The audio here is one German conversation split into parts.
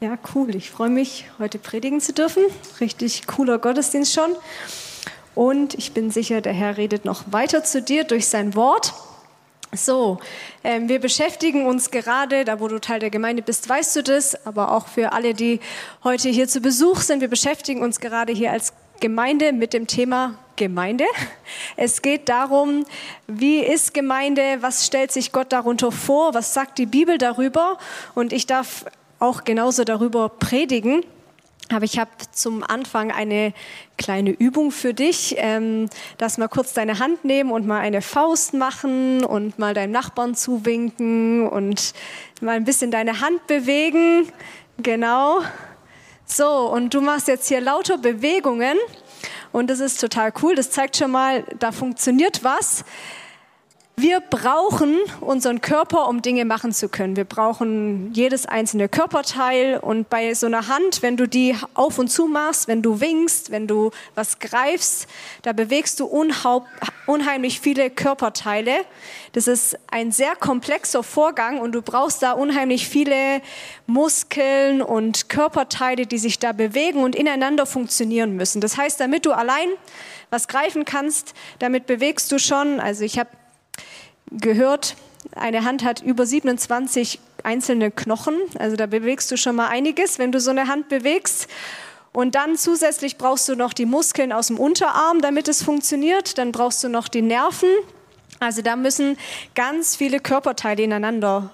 Ja, cool. Ich freue mich, heute predigen zu dürfen. Richtig cooler Gottesdienst schon. Und ich bin sicher, der Herr redet noch weiter zu dir durch sein Wort. So, ähm, wir beschäftigen uns gerade, da wo du Teil der Gemeinde bist, weißt du das, aber auch für alle, die heute hier zu Besuch sind, wir beschäftigen uns gerade hier als Gemeinde mit dem Thema Gemeinde. Es geht darum, wie ist Gemeinde, was stellt sich Gott darunter vor, was sagt die Bibel darüber. Und ich darf auch genauso darüber predigen. Aber ich habe zum Anfang eine kleine Übung für dich, ähm, dass mal kurz deine Hand nehmen und mal eine Faust machen und mal deinem Nachbarn zuwinken und mal ein bisschen deine Hand bewegen. Genau. So, und du machst jetzt hier lauter Bewegungen und das ist total cool. Das zeigt schon mal, da funktioniert was. Wir brauchen unseren Körper, um Dinge machen zu können. Wir brauchen jedes einzelne Körperteil und bei so einer Hand, wenn du die auf und zu machst, wenn du winkst, wenn du was greifst, da bewegst du unheimlich viele Körperteile. Das ist ein sehr komplexer Vorgang und du brauchst da unheimlich viele Muskeln und Körperteile, die sich da bewegen und ineinander funktionieren müssen. Das heißt, damit du allein was greifen kannst, damit bewegst du schon, also ich habe gehört, eine Hand hat über 27 einzelne Knochen. Also da bewegst du schon mal einiges, wenn du so eine Hand bewegst. Und dann zusätzlich brauchst du noch die Muskeln aus dem Unterarm, damit es funktioniert. Dann brauchst du noch die Nerven. Also da müssen ganz viele Körperteile ineinander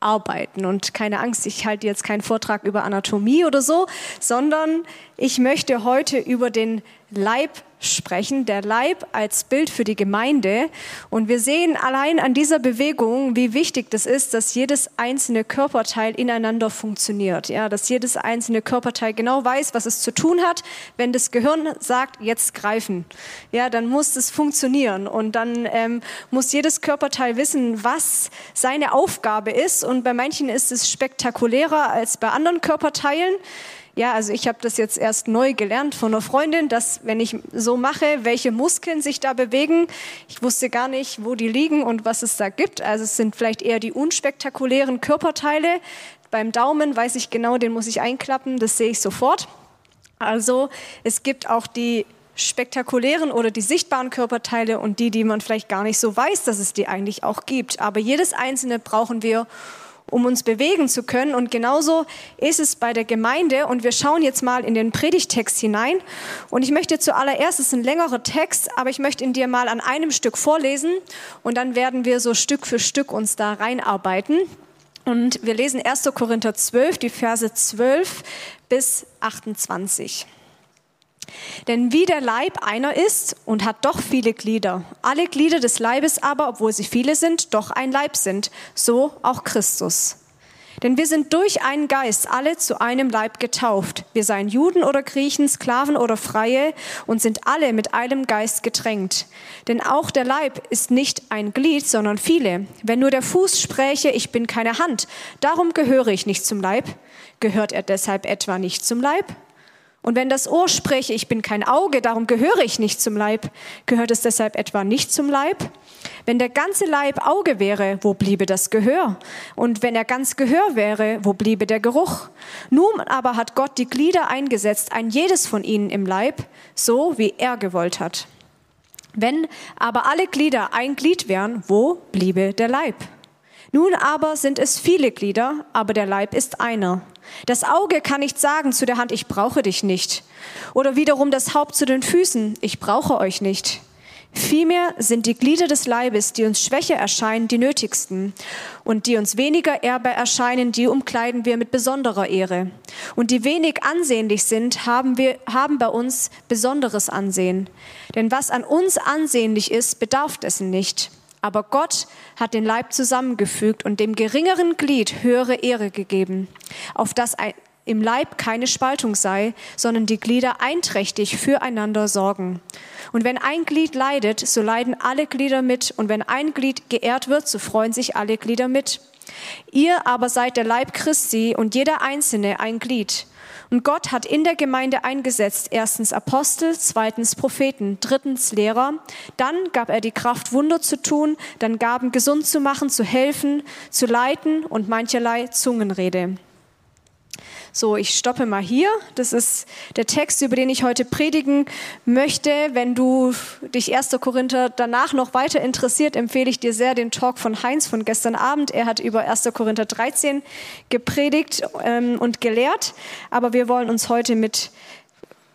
arbeiten. Und keine Angst, ich halte jetzt keinen Vortrag über Anatomie oder so, sondern ich möchte heute über den Leib sprechen, der Leib als Bild für die Gemeinde. Und wir sehen allein an dieser Bewegung, wie wichtig das ist, dass jedes einzelne Körperteil ineinander funktioniert. Ja, dass jedes einzelne Körperteil genau weiß, was es zu tun hat. Wenn das Gehirn sagt, jetzt greifen, ja, dann muss es funktionieren. Und dann ähm, muss jedes Körperteil wissen, was seine Aufgabe ist. Und bei manchen ist es spektakulärer als bei anderen Körperteilen. Ja, also ich habe das jetzt erst neu gelernt von einer Freundin, dass wenn ich so mache, welche Muskeln sich da bewegen. Ich wusste gar nicht, wo die liegen und was es da gibt. Also es sind vielleicht eher die unspektakulären Körperteile. Beim Daumen weiß ich genau, den muss ich einklappen, das sehe ich sofort. Also es gibt auch die spektakulären oder die sichtbaren Körperteile und die, die man vielleicht gar nicht so weiß, dass es die eigentlich auch gibt. Aber jedes einzelne brauchen wir, um uns bewegen zu können. Und genauso ist es bei der Gemeinde. Und wir schauen jetzt mal in den Predigtext hinein. Und ich möchte zuallererst, es ist ein längerer Text, aber ich möchte ihn dir mal an einem Stück vorlesen. Und dann werden wir so Stück für Stück uns da reinarbeiten. Und wir lesen 1. Korinther 12, die Verse 12 bis 28. Denn wie der Leib einer ist und hat doch viele Glieder, alle Glieder des Leibes aber, obwohl sie viele sind, doch ein Leib sind, so auch Christus. Denn wir sind durch einen Geist alle zu einem Leib getauft. Wir seien Juden oder Griechen, Sklaven oder Freie und sind alle mit einem Geist getränkt. Denn auch der Leib ist nicht ein Glied, sondern viele. Wenn nur der Fuß spräche, ich bin keine Hand, darum gehöre ich nicht zum Leib, gehört er deshalb etwa nicht zum Leib? Und wenn das Ohr spreche, ich bin kein Auge, darum gehöre ich nicht zum Leib, gehört es deshalb etwa nicht zum Leib? Wenn der ganze Leib Auge wäre, wo bliebe das Gehör? Und wenn er ganz Gehör wäre, wo bliebe der Geruch? Nun aber hat Gott die Glieder eingesetzt, ein jedes von ihnen im Leib, so wie er gewollt hat. Wenn aber alle Glieder ein Glied wären, wo bliebe der Leib? Nun aber sind es viele Glieder, aber der Leib ist einer. Das Auge kann nicht sagen zu der Hand, ich brauche dich nicht. Oder wiederum das Haupt zu den Füßen, ich brauche euch nicht. Vielmehr sind die Glieder des Leibes, die uns schwächer erscheinen, die nötigsten. Und die uns weniger ehrbar erscheinen, die umkleiden wir mit besonderer Ehre. Und die wenig ansehnlich sind, haben, wir, haben bei uns besonderes Ansehen. Denn was an uns ansehnlich ist, bedarf dessen nicht. Aber Gott hat den Leib zusammengefügt und dem geringeren Glied höhere Ehre gegeben, auf das im Leib keine Spaltung sei, sondern die Glieder einträchtig füreinander sorgen. Und wenn ein Glied leidet, so leiden alle Glieder mit, und wenn ein Glied geehrt wird, so freuen sich alle Glieder mit. Ihr aber seid der Leib Christi und jeder einzelne ein Glied. Und Gott hat in der Gemeinde eingesetzt, erstens Apostel, zweitens Propheten, drittens Lehrer. Dann gab er die Kraft, Wunder zu tun, dann Gaben gesund zu machen, zu helfen, zu leiten und mancherlei Zungenrede. So, ich stoppe mal hier. Das ist der Text, über den ich heute predigen möchte. Wenn du dich 1. Korinther danach noch weiter interessiert, empfehle ich dir sehr den Talk von Heinz von gestern Abend. Er hat über 1. Korinther 13 gepredigt ähm, und gelehrt. Aber wir wollen uns heute mit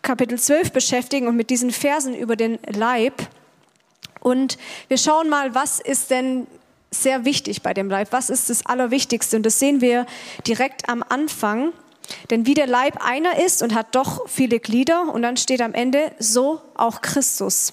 Kapitel 12 beschäftigen und mit diesen Versen über den Leib. Und wir schauen mal, was ist denn sehr wichtig bei dem Leib? Was ist das Allerwichtigste? Und das sehen wir direkt am Anfang. Denn wie der Leib einer ist und hat doch viele Glieder, und dann steht am Ende, so auch Christus.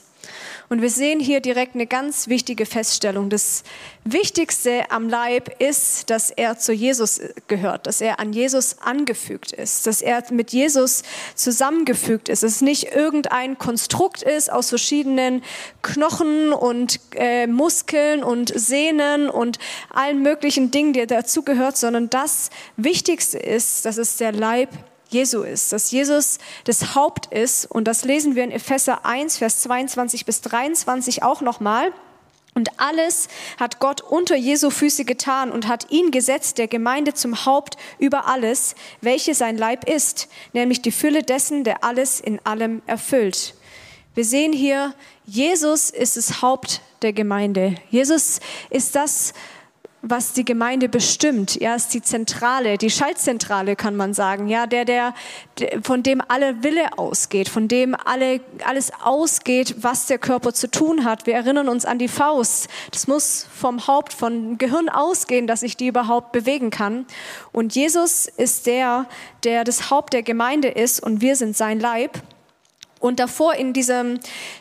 Und wir sehen hier direkt eine ganz wichtige Feststellung. Das Wichtigste am Leib ist, dass er zu Jesus gehört, dass er an Jesus angefügt ist, dass er mit Jesus zusammengefügt ist, dass es nicht irgendein Konstrukt ist aus verschiedenen Knochen und äh, Muskeln und Sehnen und allen möglichen Dingen, die dazugehört, sondern das Wichtigste ist, dass es der Leib Jesu ist, dass Jesus das Haupt ist. Und das lesen wir in Epheser 1, Vers 22 bis 23 auch nochmal. Und alles hat Gott unter Jesu Füße getan und hat ihn gesetzt, der Gemeinde zum Haupt über alles, welche sein Leib ist, nämlich die Fülle dessen, der alles in allem erfüllt. Wir sehen hier, Jesus ist das Haupt der Gemeinde. Jesus ist das, was die Gemeinde bestimmt. Ja, ist die Zentrale, die Schaltzentrale kann man sagen. Ja, der, der, von dem alle Wille ausgeht, von dem alle, alles ausgeht, was der Körper zu tun hat. Wir erinnern uns an die Faust. Das muss vom Haupt, vom Gehirn ausgehen, dass ich die überhaupt bewegen kann. Und Jesus ist der, der das Haupt der Gemeinde ist und wir sind sein Leib. Und davor in dieser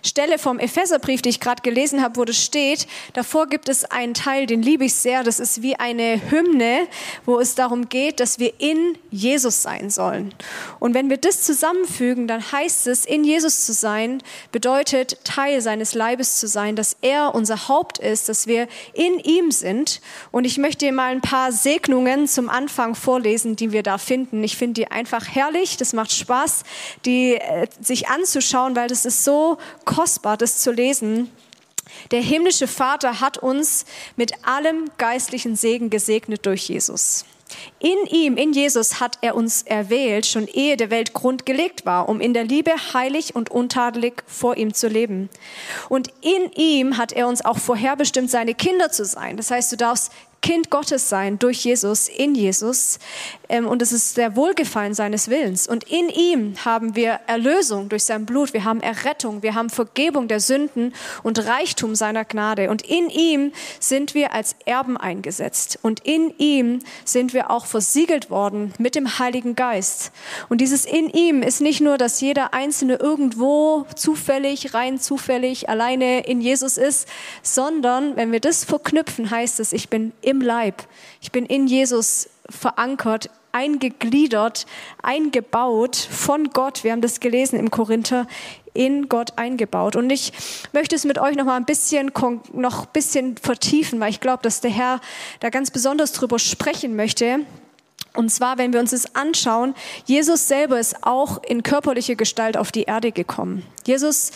Stelle vom Epheserbrief, die ich gerade gelesen habe, wo das steht, davor gibt es einen Teil, den liebe ich sehr. Das ist wie eine Hymne, wo es darum geht, dass wir in Jesus sein sollen. Und wenn wir das zusammenfügen, dann heißt es, in Jesus zu sein, bedeutet Teil seines Leibes zu sein, dass er unser Haupt ist, dass wir in ihm sind. Und ich möchte dir mal ein paar Segnungen zum Anfang vorlesen, die wir da finden. Ich finde die einfach herrlich. Das macht Spaß, die äh, sich anzusehen anzuschauen, weil das ist so kostbar, das zu lesen. Der himmlische Vater hat uns mit allem geistlichen Segen gesegnet durch Jesus. In ihm, in Jesus hat er uns erwählt, schon ehe der Welt Grund gelegt war, um in der Liebe heilig und untadelig vor ihm zu leben. Und in ihm hat er uns auch vorherbestimmt, seine Kinder zu sein. Das heißt, du darfst Kind Gottes sein durch Jesus, in Jesus. Ähm, und es ist der Wohlgefallen seines Willens. Und in ihm haben wir Erlösung durch sein Blut. Wir haben Errettung. Wir haben Vergebung der Sünden und Reichtum seiner Gnade. Und in ihm sind wir als Erben eingesetzt. Und in ihm sind wir auch versiegelt worden mit dem Heiligen Geist. Und dieses in ihm ist nicht nur, dass jeder Einzelne irgendwo zufällig, rein zufällig, alleine in Jesus ist, sondern wenn wir das verknüpfen, heißt es, ich bin im Leib. Ich bin in Jesus verankert, eingegliedert, eingebaut von Gott. Wir haben das gelesen im Korinther, in Gott eingebaut. Und ich möchte es mit euch noch mal ein bisschen, noch ein bisschen vertiefen, weil ich glaube, dass der Herr da ganz besonders drüber sprechen möchte. Und zwar, wenn wir uns das anschauen, Jesus selber ist auch in körperliche Gestalt auf die Erde gekommen. Jesus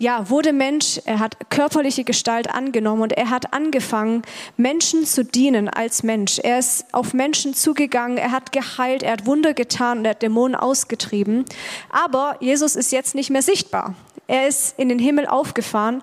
ja, wurde Mensch, er hat körperliche Gestalt angenommen und er hat angefangen, Menschen zu dienen als Mensch. Er ist auf Menschen zugegangen, er hat geheilt, er hat Wunder getan und er hat Dämonen ausgetrieben. Aber Jesus ist jetzt nicht mehr sichtbar. Er ist in den Himmel aufgefahren.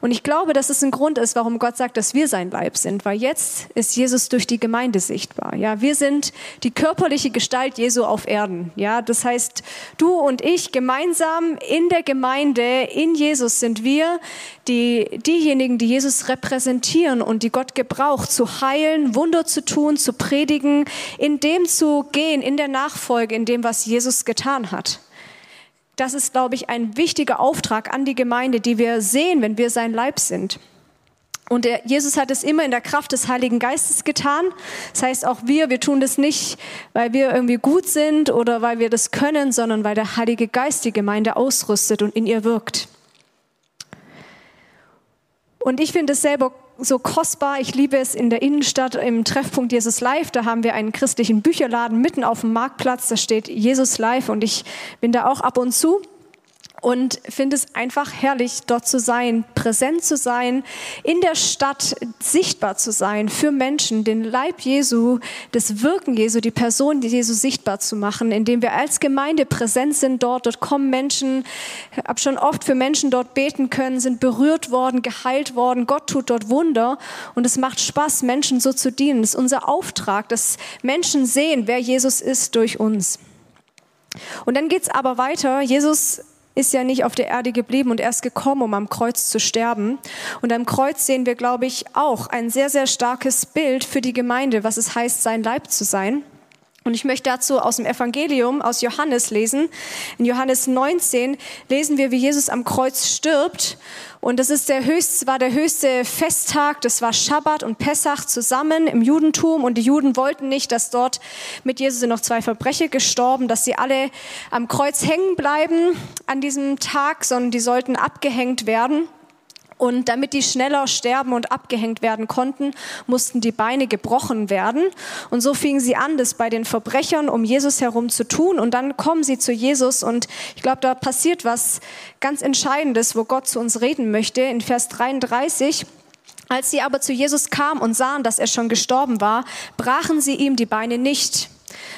Und ich glaube, dass es ein Grund ist, warum Gott sagt, dass wir sein Leib sind. Weil jetzt ist Jesus durch die Gemeinde sichtbar. Ja, wir sind die körperliche Gestalt Jesu auf Erden. Ja, das heißt, du und ich gemeinsam in der Gemeinde, in Jesus sind wir die, diejenigen, die Jesus repräsentieren und die Gott gebraucht, zu heilen, Wunder zu tun, zu predigen, in dem zu gehen, in der Nachfolge, in dem, was Jesus getan hat. Das ist, glaube ich, ein wichtiger Auftrag an die Gemeinde, die wir sehen, wenn wir sein Leib sind. Und der, Jesus hat es immer in der Kraft des Heiligen Geistes getan. Das heißt, auch wir, wir tun das nicht, weil wir irgendwie gut sind oder weil wir das können, sondern weil der Heilige Geist die Gemeinde ausrüstet und in ihr wirkt. Und ich finde es selber so kostbar. Ich liebe es in der Innenstadt im Treffpunkt Jesus Live. Da haben wir einen christlichen Bücherladen mitten auf dem Marktplatz. Da steht Jesus Live und ich bin da auch ab und zu. Und finde es einfach herrlich, dort zu sein, präsent zu sein, in der Stadt sichtbar zu sein für Menschen, den Leib Jesu, das Wirken Jesu, die Person Jesu sichtbar zu machen, indem wir als Gemeinde präsent sind dort. Dort kommen Menschen, habe schon oft für Menschen dort beten können, sind berührt worden, geheilt worden. Gott tut dort Wunder und es macht Spaß, Menschen so zu dienen. Es ist unser Auftrag, dass Menschen sehen, wer Jesus ist durch uns. Und dann geht's aber weiter. Jesus ist ja nicht auf der Erde geblieben und erst gekommen, um am Kreuz zu sterben. Und am Kreuz sehen wir, glaube ich, auch ein sehr, sehr starkes Bild für die Gemeinde, was es heißt, sein Leib zu sein. Und ich möchte dazu aus dem Evangelium, aus Johannes lesen. In Johannes 19 lesen wir, wie Jesus am Kreuz stirbt. Und das ist der höchste, war der höchste Festtag. Das war Schabbat und Pessach zusammen im Judentum. Und die Juden wollten nicht, dass dort mit Jesus sind noch zwei Verbrecher gestorben, dass sie alle am Kreuz hängen bleiben an diesem Tag, sondern die sollten abgehängt werden. Und damit die schneller sterben und abgehängt werden konnten, mussten die Beine gebrochen werden. Und so fingen sie an, das bei den Verbrechern um Jesus herum zu tun. Und dann kommen sie zu Jesus. Und ich glaube, da passiert was ganz Entscheidendes, wo Gott zu uns reden möchte. In Vers 33. Als sie aber zu Jesus kamen und sahen, dass er schon gestorben war, brachen sie ihm die Beine nicht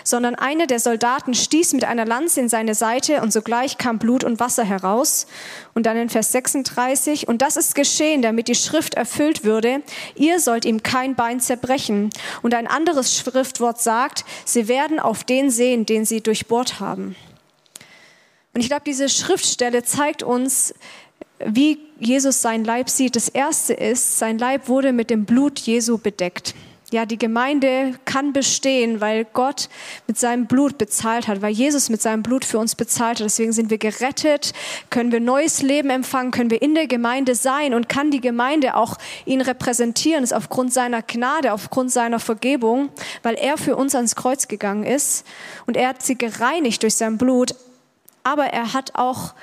sondern einer der Soldaten stieß mit einer Lanze in seine Seite und sogleich kam Blut und Wasser heraus. Und dann in Vers 36, und das ist geschehen, damit die Schrift erfüllt würde, ihr sollt ihm kein Bein zerbrechen. Und ein anderes Schriftwort sagt, sie werden auf den sehen, den sie durchbohrt haben. Und ich glaube, diese Schriftstelle zeigt uns, wie Jesus sein Leib sieht. Das erste ist, sein Leib wurde mit dem Blut Jesu bedeckt. Ja, die Gemeinde kann bestehen, weil Gott mit seinem Blut bezahlt hat, weil Jesus mit seinem Blut für uns bezahlt hat. Deswegen sind wir gerettet, können wir neues Leben empfangen, können wir in der Gemeinde sein und kann die Gemeinde auch ihn repräsentieren. Das ist aufgrund seiner Gnade, aufgrund seiner Vergebung, weil er für uns ans Kreuz gegangen ist und er hat sie gereinigt durch sein Blut. Aber er hat auch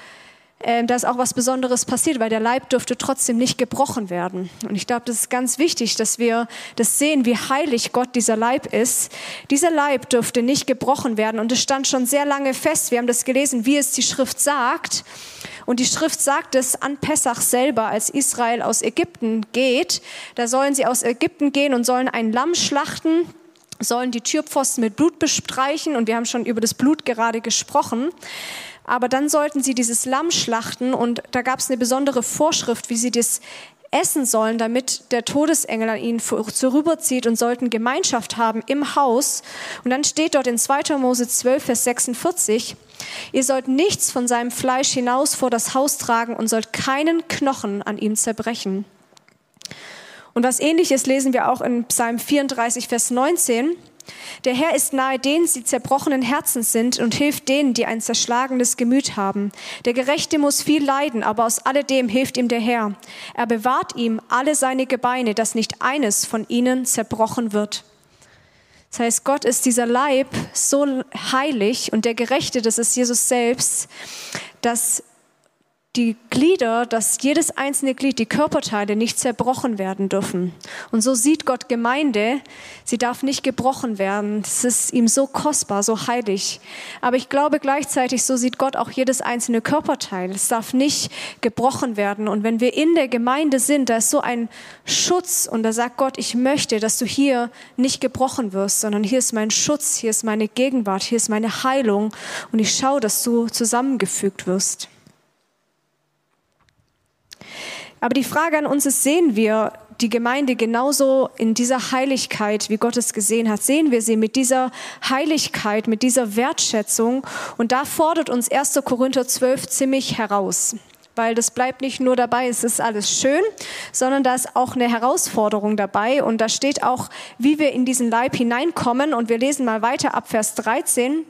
äh, da ist auch was Besonderes passiert, weil der Leib durfte trotzdem nicht gebrochen werden. Und ich glaube, das ist ganz wichtig, dass wir das sehen, wie heilig Gott dieser Leib ist. Dieser Leib durfte nicht gebrochen werden und es stand schon sehr lange fest. Wir haben das gelesen, wie es die Schrift sagt. Und die Schrift sagt es an Pessach selber, als Israel aus Ägypten geht. Da sollen sie aus Ägypten gehen und sollen ein Lamm schlachten sollen die Türpfosten mit Blut bestreichen und wir haben schon über das Blut gerade gesprochen. Aber dann sollten sie dieses Lamm schlachten und da gab es eine besondere Vorschrift, wie sie das essen sollen, damit der Todesengel an ihnen vorüberzieht und sollten Gemeinschaft haben im Haus. Und dann steht dort in 2. Mose 12, Vers 46, ihr sollt nichts von seinem Fleisch hinaus vor das Haus tragen und sollt keinen Knochen an ihm zerbrechen. Und was ähnliches lesen wir auch in Psalm 34, Vers 19. Der Herr ist nahe denen, die zerbrochenen Herzen sind und hilft denen, die ein zerschlagenes Gemüt haben. Der Gerechte muss viel leiden, aber aus alledem hilft ihm der Herr. Er bewahrt ihm alle seine Gebeine, dass nicht eines von ihnen zerbrochen wird. Das heißt, Gott ist dieser Leib so heilig und der Gerechte, das ist Jesus selbst, dass die Glieder, dass jedes einzelne Glied, die Körperteile nicht zerbrochen werden dürfen. Und so sieht Gott Gemeinde, sie darf nicht gebrochen werden. Das ist ihm so kostbar, so heilig. Aber ich glaube gleichzeitig, so sieht Gott auch jedes einzelne Körperteil. Es darf nicht gebrochen werden. Und wenn wir in der Gemeinde sind, da ist so ein Schutz und da sagt Gott, ich möchte, dass du hier nicht gebrochen wirst, sondern hier ist mein Schutz, hier ist meine Gegenwart, hier ist meine Heilung und ich schaue, dass du zusammengefügt wirst. Aber die Frage an uns ist, sehen wir die Gemeinde genauso in dieser Heiligkeit, wie Gott es gesehen hat? Sehen wir sie mit dieser Heiligkeit, mit dieser Wertschätzung? Und da fordert uns 1. Korinther 12 ziemlich heraus. Weil das bleibt nicht nur dabei, es ist alles schön, sondern da ist auch eine Herausforderung dabei. Und da steht auch, wie wir in diesen Leib hineinkommen. Und wir lesen mal weiter ab Vers 13.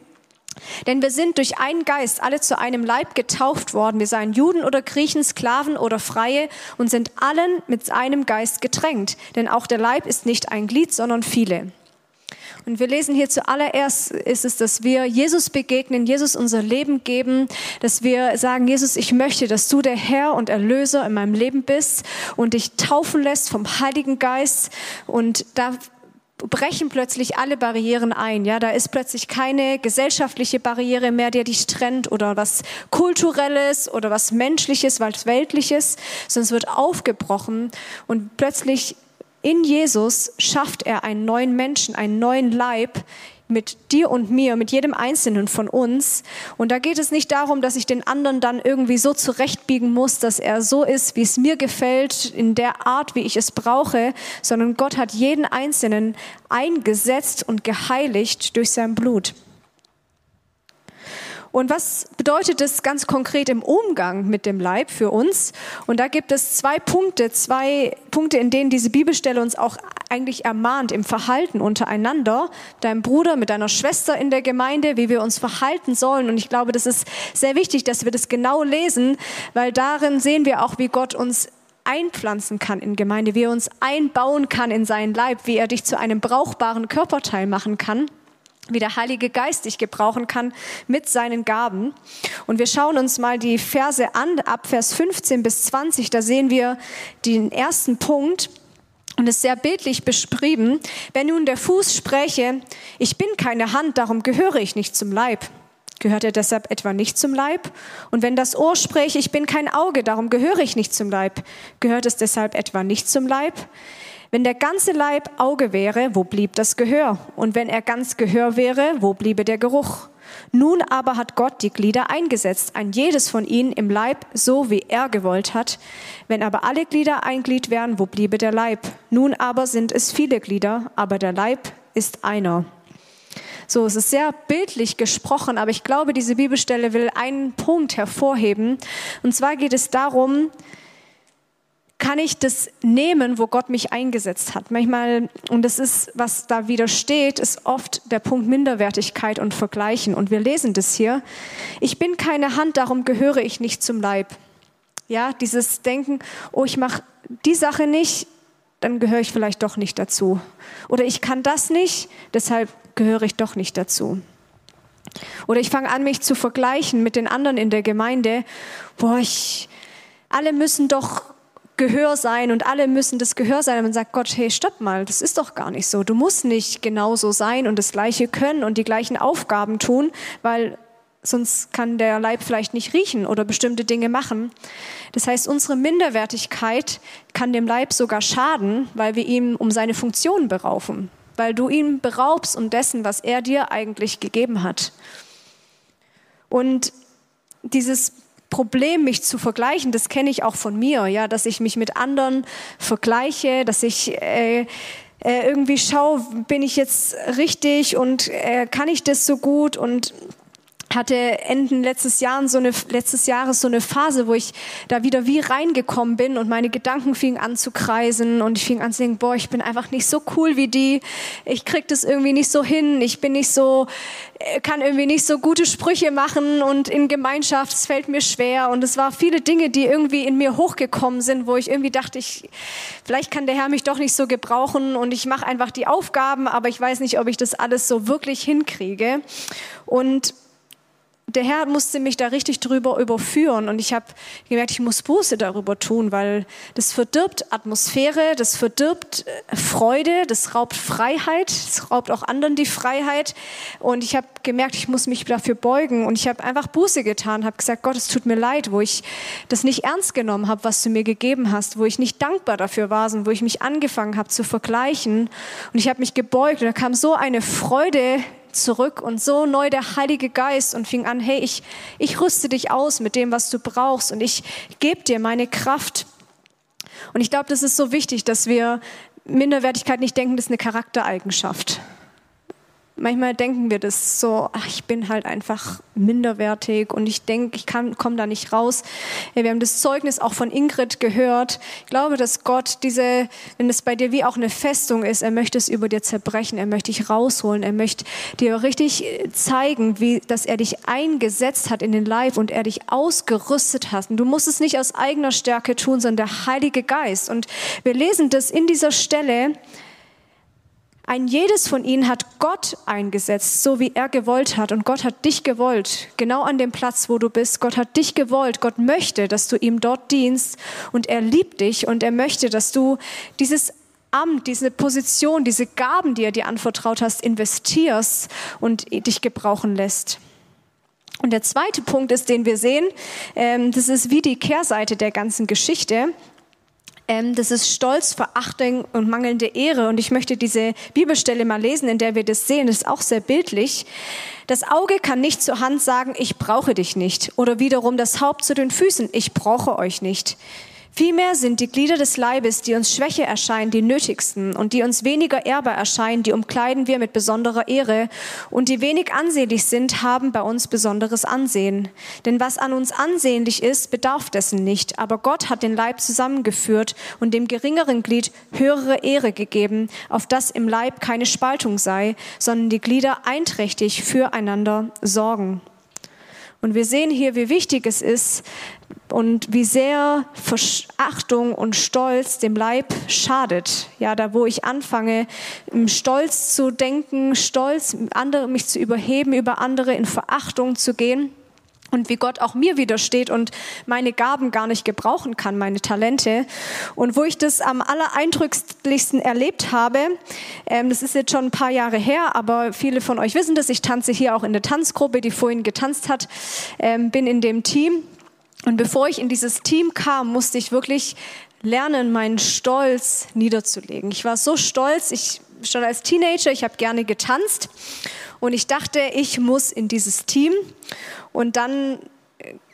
Denn wir sind durch einen Geist alle zu einem Leib getauft worden. Wir seien Juden oder Griechen, Sklaven oder Freie und sind allen mit einem Geist getränkt. Denn auch der Leib ist nicht ein Glied, sondern viele. Und wir lesen hier zuallererst ist es, dass wir Jesus begegnen, Jesus unser Leben geben, dass wir sagen, Jesus, ich möchte, dass du der Herr und Erlöser in meinem Leben bist und dich taufen lässt vom Heiligen Geist. Und da brechen plötzlich alle Barrieren ein. Ja, da ist plötzlich keine gesellschaftliche Barriere mehr, der dich trennt oder was kulturelles oder was menschliches, was weltliches, sondern es wird aufgebrochen und plötzlich in Jesus schafft er einen neuen Menschen, einen neuen Leib, mit dir und mir, mit jedem Einzelnen von uns. Und da geht es nicht darum, dass ich den anderen dann irgendwie so zurechtbiegen muss, dass er so ist, wie es mir gefällt, in der Art, wie ich es brauche, sondern Gott hat jeden Einzelnen eingesetzt und geheiligt durch sein Blut. Und was bedeutet das ganz konkret im Umgang mit dem Leib für uns? Und da gibt es zwei Punkte, zwei Punkte, in denen diese Bibelstelle uns auch eigentlich ermahnt im Verhalten untereinander, deinem Bruder, mit deiner Schwester in der Gemeinde, wie wir uns verhalten sollen. Und ich glaube, das ist sehr wichtig, dass wir das genau lesen, weil darin sehen wir auch, wie Gott uns einpflanzen kann in Gemeinde, wie er uns einbauen kann in seinen Leib, wie er dich zu einem brauchbaren Körperteil machen kann wie der Heilige Geist dich gebrauchen kann mit seinen Gaben. Und wir schauen uns mal die Verse an, ab Vers 15 bis 20. Da sehen wir den ersten Punkt und es ist sehr bildlich beschrieben. Wenn nun der Fuß spräche, ich bin keine Hand, darum gehöre ich nicht zum Leib. Gehört er deshalb etwa nicht zum Leib? Und wenn das Ohr spräche, ich bin kein Auge, darum gehöre ich nicht zum Leib. Gehört es deshalb etwa nicht zum Leib? Wenn der ganze Leib Auge wäre, wo blieb das Gehör? Und wenn er ganz Gehör wäre, wo bliebe der Geruch? Nun aber hat Gott die Glieder eingesetzt, ein jedes von ihnen im Leib, so wie er gewollt hat. Wenn aber alle Glieder ein Glied wären, wo bliebe der Leib? Nun aber sind es viele Glieder, aber der Leib ist einer. So, es ist sehr bildlich gesprochen, aber ich glaube, diese Bibelstelle will einen Punkt hervorheben. Und zwar geht es darum, kann ich das nehmen, wo Gott mich eingesetzt hat. Manchmal, und das ist, was da widersteht, ist oft der Punkt Minderwertigkeit und Vergleichen. Und wir lesen das hier. Ich bin keine Hand, darum gehöre ich nicht zum Leib. Ja, dieses Denken, oh, ich mache die Sache nicht, dann gehöre ich vielleicht doch nicht dazu. Oder ich kann das nicht, deshalb gehöre ich doch nicht dazu. Oder ich fange an, mich zu vergleichen mit den anderen in der Gemeinde. Boah, ich, alle müssen doch Gehör sein und alle müssen das Gehör sein. Und man sagt Gott, hey, stopp mal, das ist doch gar nicht so. Du musst nicht genauso sein und das Gleiche können und die gleichen Aufgaben tun, weil sonst kann der Leib vielleicht nicht riechen oder bestimmte Dinge machen. Das heißt, unsere Minderwertigkeit kann dem Leib sogar schaden, weil wir ihn um seine Funktion beraufen, weil du ihn beraubst um dessen, was er dir eigentlich gegeben hat. Und dieses Problem, mich zu vergleichen, das kenne ich auch von mir, ja, dass ich mich mit anderen vergleiche, dass ich äh, äh, irgendwie schaue, bin ich jetzt richtig und äh, kann ich das so gut und hatte Ende letztes, Jahr so eine, letztes Jahres so eine Phase, wo ich da wieder wie reingekommen bin und meine Gedanken fingen an zu kreisen und ich fing an zu denken, boah, ich bin einfach nicht so cool wie die, ich krieg das irgendwie nicht so hin, ich bin nicht so, äh, kann irgendwie nicht so gute Sprüche machen und in Gemeinschaft, es fällt mir schwer. Und es war viele Dinge, die irgendwie in mir hochgekommen sind, wo ich irgendwie dachte, ich, vielleicht kann der Herr mich doch nicht so gebrauchen und ich mache einfach die Aufgaben, aber ich weiß nicht, ob ich das alles so wirklich hinkriege. Und der Herr musste mich da richtig drüber überführen und ich habe gemerkt, ich muss Buße darüber tun, weil das verdirbt Atmosphäre, das verdirbt äh, Freude, das raubt Freiheit, das raubt auch anderen die Freiheit. Und ich habe gemerkt, ich muss mich dafür beugen und ich habe einfach Buße getan, habe gesagt, Gott, es tut mir leid, wo ich das nicht ernst genommen habe, was du mir gegeben hast, wo ich nicht dankbar dafür war, sondern wo ich mich angefangen habe zu vergleichen. Und ich habe mich gebeugt und da kam so eine Freude zurück und so neu der Heilige Geist und fing an, hey, ich, ich rüste dich aus mit dem, was du brauchst und ich gebe dir meine Kraft. Und ich glaube, das ist so wichtig, dass wir Minderwertigkeit nicht denken, das ist eine Charaktereigenschaft. Manchmal denken wir das so, ach, ich bin halt einfach minderwertig und ich denke, ich komme da nicht raus. Wir haben das Zeugnis auch von Ingrid gehört. Ich glaube, dass Gott diese, wenn es bei dir wie auch eine Festung ist, er möchte es über dir zerbrechen, er möchte dich rausholen, er möchte dir richtig zeigen, wie, dass er dich eingesetzt hat in den Leib und er dich ausgerüstet hat. Und du musst es nicht aus eigener Stärke tun, sondern der Heilige Geist. Und wir lesen das in dieser Stelle, ein jedes von ihnen hat Gott eingesetzt, so wie er gewollt hat. Und Gott hat dich gewollt, genau an dem Platz, wo du bist. Gott hat dich gewollt. Gott möchte, dass du ihm dort dienst. Und er liebt dich und er möchte, dass du dieses Amt, diese Position, diese Gaben, die er dir anvertraut hast, investierst und dich gebrauchen lässt. Und der zweite Punkt ist, den wir sehen, ähm, das ist wie die Kehrseite der ganzen Geschichte. Ähm, das ist Stolz, Verachtung und mangelnde Ehre. Und ich möchte diese Bibelstelle mal lesen, in der wir das sehen. Das ist auch sehr bildlich. Das Auge kann nicht zur Hand sagen, ich brauche dich nicht. Oder wiederum das Haupt zu den Füßen, ich brauche euch nicht. Vielmehr sind die Glieder des Leibes, die uns Schwäche erscheinen, die nötigsten und die uns weniger ehrbar erscheinen, die umkleiden wir mit besonderer Ehre und die wenig ansehnlich sind, haben bei uns besonderes Ansehen. Denn was an uns ansehnlich ist, bedarf dessen nicht, aber Gott hat den Leib zusammengeführt und dem geringeren Glied höhere Ehre gegeben, auf das im Leib keine Spaltung sei, sondern die Glieder einträchtig füreinander sorgen. Und wir sehen hier, wie wichtig es ist und wie sehr Verachtung und Stolz dem Leib schadet. Ja, da wo ich anfange, Stolz zu denken, Stolz, andere, mich zu überheben über andere, in Verachtung zu gehen und wie Gott auch mir widersteht und meine Gaben gar nicht gebrauchen kann, meine Talente. Und wo ich das am allereindrücklichsten erlebt habe, ähm, das ist jetzt schon ein paar Jahre her, aber viele von euch wissen das, ich tanze hier auch in der Tanzgruppe, die vorhin getanzt hat, ähm, bin in dem Team. Und bevor ich in dieses Team kam, musste ich wirklich lernen, meinen Stolz niederzulegen. Ich war so stolz, ich schon als Teenager, ich habe gerne getanzt und ich dachte, ich muss in dieses Team. Und dann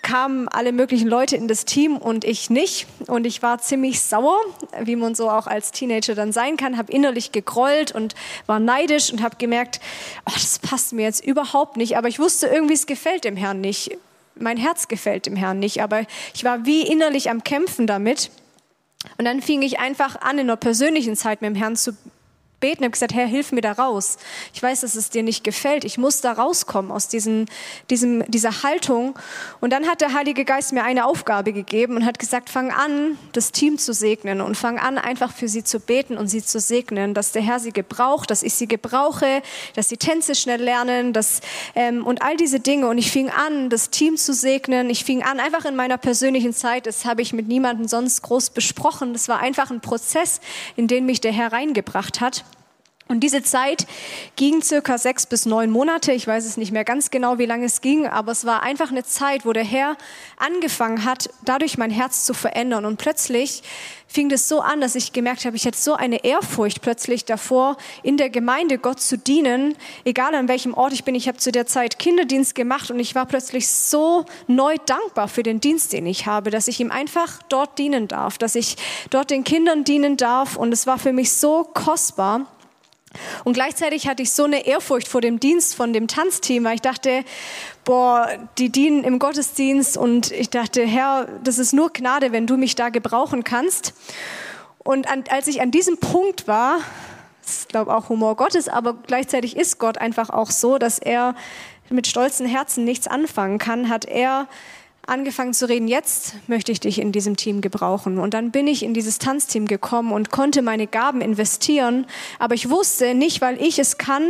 kamen alle möglichen Leute in das Team und ich nicht. Und ich war ziemlich sauer, wie man so auch als Teenager dann sein kann, habe innerlich gegrollt und war neidisch und habe gemerkt, oh, das passt mir jetzt überhaupt nicht. Aber ich wusste irgendwie, es gefällt dem Herrn nicht. Mein Herz gefällt dem Herrn nicht. Aber ich war wie innerlich am Kämpfen damit. Und dann fing ich einfach an, in einer persönlichen Zeit mit dem Herrn zu beten, habe gesagt, Herr, hilf mir da raus. Ich weiß, dass es dir nicht gefällt. Ich muss da rauskommen aus diesem, diesem, dieser Haltung. Und dann hat der Heilige Geist mir eine Aufgabe gegeben und hat gesagt, fang an, das Team zu segnen und fang an, einfach für sie zu beten und sie zu segnen, dass der Herr sie gebraucht, dass ich sie gebrauche, dass sie Tänze schnell lernen, dass, ähm, und all diese Dinge. Und ich fing an, das Team zu segnen. Ich fing an, einfach in meiner persönlichen Zeit, das habe ich mit niemandem sonst groß besprochen. Das war einfach ein Prozess, in den mich der Herr reingebracht hat. Und diese Zeit ging circa sechs bis neun Monate. Ich weiß es nicht mehr ganz genau, wie lange es ging, aber es war einfach eine Zeit, wo der Herr angefangen hat, dadurch mein Herz zu verändern. Und plötzlich fing das so an, dass ich gemerkt habe, ich hatte so eine Ehrfurcht plötzlich davor, in der Gemeinde Gott zu dienen, egal an welchem Ort ich bin. Ich habe zu der Zeit Kinderdienst gemacht und ich war plötzlich so neu dankbar für den Dienst, den ich habe, dass ich ihm einfach dort dienen darf, dass ich dort den Kindern dienen darf. Und es war für mich so kostbar. Und gleichzeitig hatte ich so eine Ehrfurcht vor dem Dienst von dem Tanzteam, weil ich dachte, boah, die dienen im Gottesdienst und ich dachte, Herr, das ist nur Gnade, wenn du mich da gebrauchen kannst. Und an, als ich an diesem Punkt war, das ist glaube auch Humor Gottes, aber gleichzeitig ist Gott einfach auch so, dass er mit stolzen Herzen nichts anfangen kann, hat er angefangen zu reden, jetzt möchte ich dich in diesem Team gebrauchen. Und dann bin ich in dieses Tanzteam gekommen und konnte meine Gaben investieren. Aber ich wusste nicht, weil ich es kann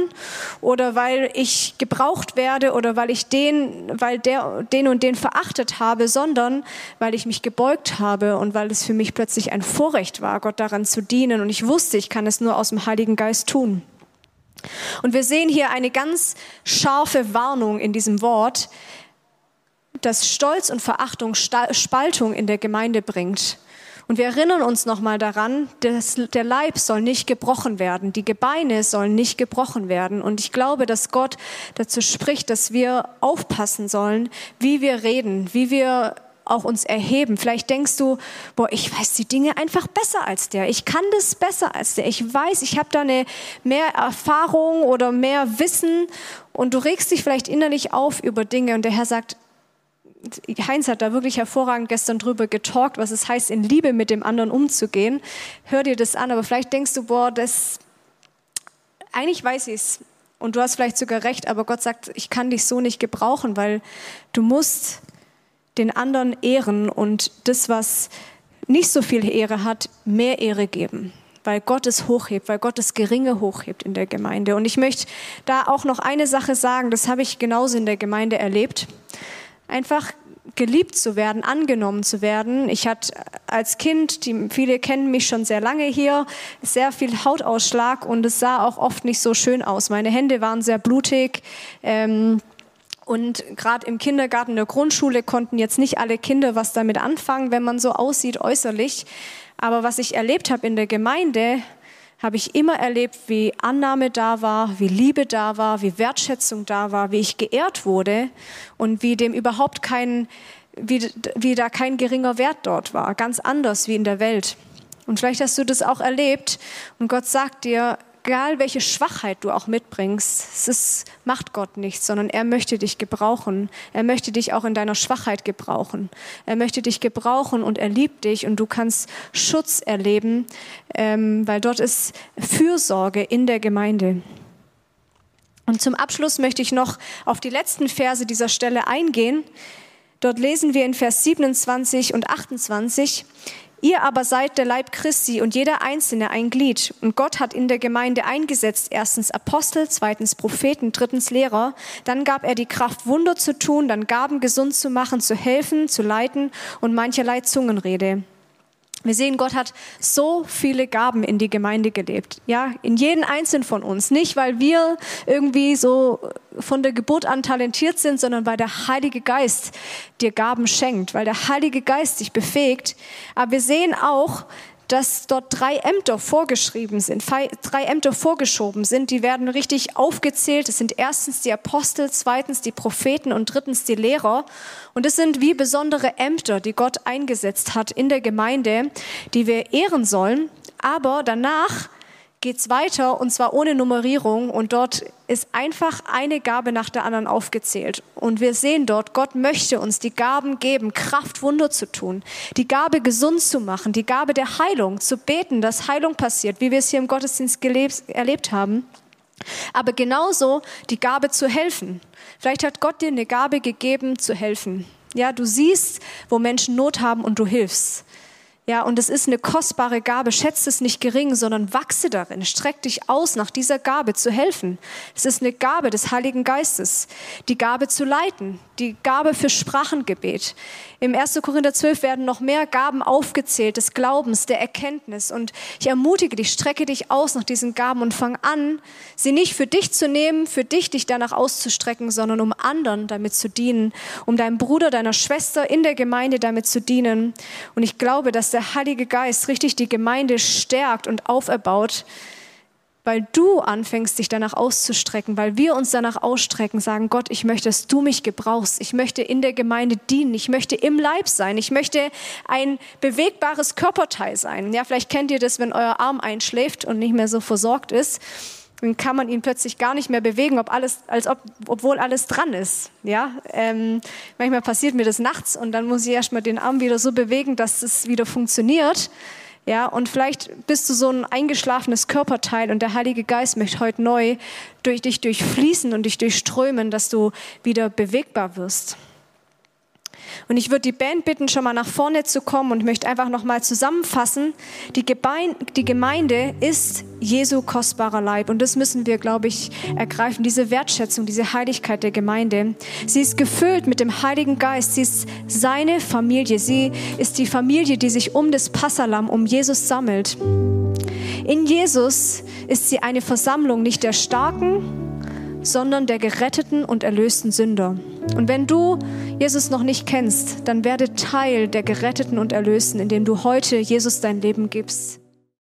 oder weil ich gebraucht werde oder weil ich den, weil der, den und den verachtet habe, sondern weil ich mich gebeugt habe und weil es für mich plötzlich ein Vorrecht war, Gott daran zu dienen. Und ich wusste, ich kann es nur aus dem Heiligen Geist tun. Und wir sehen hier eine ganz scharfe Warnung in diesem Wort, dass Stolz und Verachtung Spaltung in der Gemeinde bringt. Und wir erinnern uns nochmal daran, dass der Leib soll nicht gebrochen werden, die Gebeine sollen nicht gebrochen werden. Und ich glaube, dass Gott dazu spricht, dass wir aufpassen sollen, wie wir reden, wie wir auch uns erheben. Vielleicht denkst du, boah, ich weiß die Dinge einfach besser als der. Ich kann das besser als der. Ich weiß, ich habe da eine mehr Erfahrung oder mehr Wissen und du regst dich vielleicht innerlich auf über Dinge und der Herr sagt, Heinz hat da wirklich hervorragend gestern drüber getalkt, was es heißt, in Liebe mit dem anderen umzugehen. Hör dir das an, aber vielleicht denkst du, boah, das, eigentlich weiß ich es. Und du hast vielleicht sogar recht, aber Gott sagt, ich kann dich so nicht gebrauchen, weil du musst den anderen ehren und das, was nicht so viel Ehre hat, mehr Ehre geben weil Gott es hochhebt, weil Gott das Geringe hochhebt in der Gemeinde. Und ich möchte da auch noch eine Sache sagen, das habe ich genauso in der Gemeinde erlebt einfach geliebt zu werden, angenommen zu werden. Ich hatte als Kind, die, viele kennen mich schon sehr lange hier, sehr viel Hautausschlag und es sah auch oft nicht so schön aus. Meine Hände waren sehr blutig. Ähm, und gerade im Kindergarten, der Grundschule konnten jetzt nicht alle Kinder was damit anfangen, wenn man so aussieht äußerlich. Aber was ich erlebt habe in der Gemeinde, habe ich immer erlebt, wie Annahme da war, wie Liebe da war, wie Wertschätzung da war, wie ich geehrt wurde und wie dem überhaupt kein, wie, wie da kein geringer Wert dort war. Ganz anders wie in der Welt. Und vielleicht hast du das auch erlebt und Gott sagt dir, egal welche Schwachheit du auch mitbringst, es macht Gott nicht, sondern er möchte dich gebrauchen. Er möchte dich auch in deiner Schwachheit gebrauchen. Er möchte dich gebrauchen und er liebt dich und du kannst Schutz erleben, ähm, weil dort ist Fürsorge in der Gemeinde. Und zum Abschluss möchte ich noch auf die letzten Verse dieser Stelle eingehen. Dort lesen wir in Vers 27 und 28, Ihr aber seid der Leib Christi und jeder Einzelne ein Glied. Und Gott hat in der Gemeinde eingesetzt, erstens Apostel, zweitens Propheten, drittens Lehrer. Dann gab er die Kraft, Wunder zu tun, dann Gaben gesund zu machen, zu helfen, zu leiten und mancherlei Zungenrede. Wir sehen, Gott hat so viele Gaben in die Gemeinde gelebt. Ja, in jeden einzelnen von uns. Nicht, weil wir irgendwie so von der Geburt an talentiert sind, sondern weil der Heilige Geist dir Gaben schenkt, weil der Heilige Geist dich befähigt. Aber wir sehen auch, dass dort drei Ämter vorgeschrieben sind, drei Ämter vorgeschoben sind, die werden richtig aufgezählt. Es sind erstens die Apostel, zweitens die Propheten und drittens die Lehrer. Und es sind wie besondere Ämter, die Gott eingesetzt hat in der Gemeinde, die wir ehren sollen. Aber danach geht's weiter und zwar ohne Nummerierung und dort ist einfach eine Gabe nach der anderen aufgezählt. Und wir sehen dort, Gott möchte uns die Gaben geben, Kraft, Wunder zu tun, die Gabe gesund zu machen, die Gabe der Heilung, zu beten, dass Heilung passiert, wie wir es hier im Gottesdienst gelebt, erlebt haben. Aber genauso die Gabe zu helfen. Vielleicht hat Gott dir eine Gabe gegeben, zu helfen. Ja, du siehst, wo Menschen Not haben und du hilfst. Ja, und es ist eine kostbare Gabe. Schätze es nicht gering, sondern wachse darin. Streck dich aus, nach dieser Gabe zu helfen. Es ist eine Gabe des Heiligen Geistes. Die Gabe zu leiten. Die Gabe für Sprachengebet. Im 1. Korinther 12 werden noch mehr Gaben aufgezählt, des Glaubens, der Erkenntnis. Und ich ermutige dich, strecke dich aus nach diesen Gaben und fang an, sie nicht für dich zu nehmen, für dich dich danach auszustrecken, sondern um anderen damit zu dienen, um deinem Bruder, deiner Schwester in der Gemeinde damit zu dienen. Und ich glaube, dass der Heilige Geist richtig die Gemeinde stärkt und auferbaut, weil du anfängst, dich danach auszustrecken, weil wir uns danach ausstrecken, sagen, Gott, ich möchte, dass du mich gebrauchst. Ich möchte in der Gemeinde dienen. Ich möchte im Leib sein. Ich möchte ein bewegbares Körperteil sein. Ja, vielleicht kennt ihr das, wenn euer Arm einschläft und nicht mehr so versorgt ist. Dann kann man ihn plötzlich gar nicht mehr bewegen, ob alles, als ob, obwohl alles dran ist. Ja, ähm, manchmal passiert mir das nachts und dann muss ich erstmal den Arm wieder so bewegen, dass es wieder funktioniert. Ja, und vielleicht bist du so ein eingeschlafenes Körperteil und der Heilige Geist möchte heute neu durch dich durchfließen und dich durchströmen, dass du wieder bewegbar wirst. Und ich würde die Band bitten, schon mal nach vorne zu kommen und möchte einfach noch mal zusammenfassen. Die Gemeinde ist Jesu kostbarer Leib. Und das müssen wir, glaube ich, ergreifen. Diese Wertschätzung, diese Heiligkeit der Gemeinde. Sie ist gefüllt mit dem Heiligen Geist. Sie ist seine Familie. Sie ist die Familie, die sich um das Passalam, um Jesus sammelt. In Jesus ist sie eine Versammlung nicht der Starken, sondern der geretteten und erlösten Sünder. Und wenn du Jesus noch nicht kennst, dann werde Teil der geretteten und erlösten, indem du heute Jesus dein Leben gibst.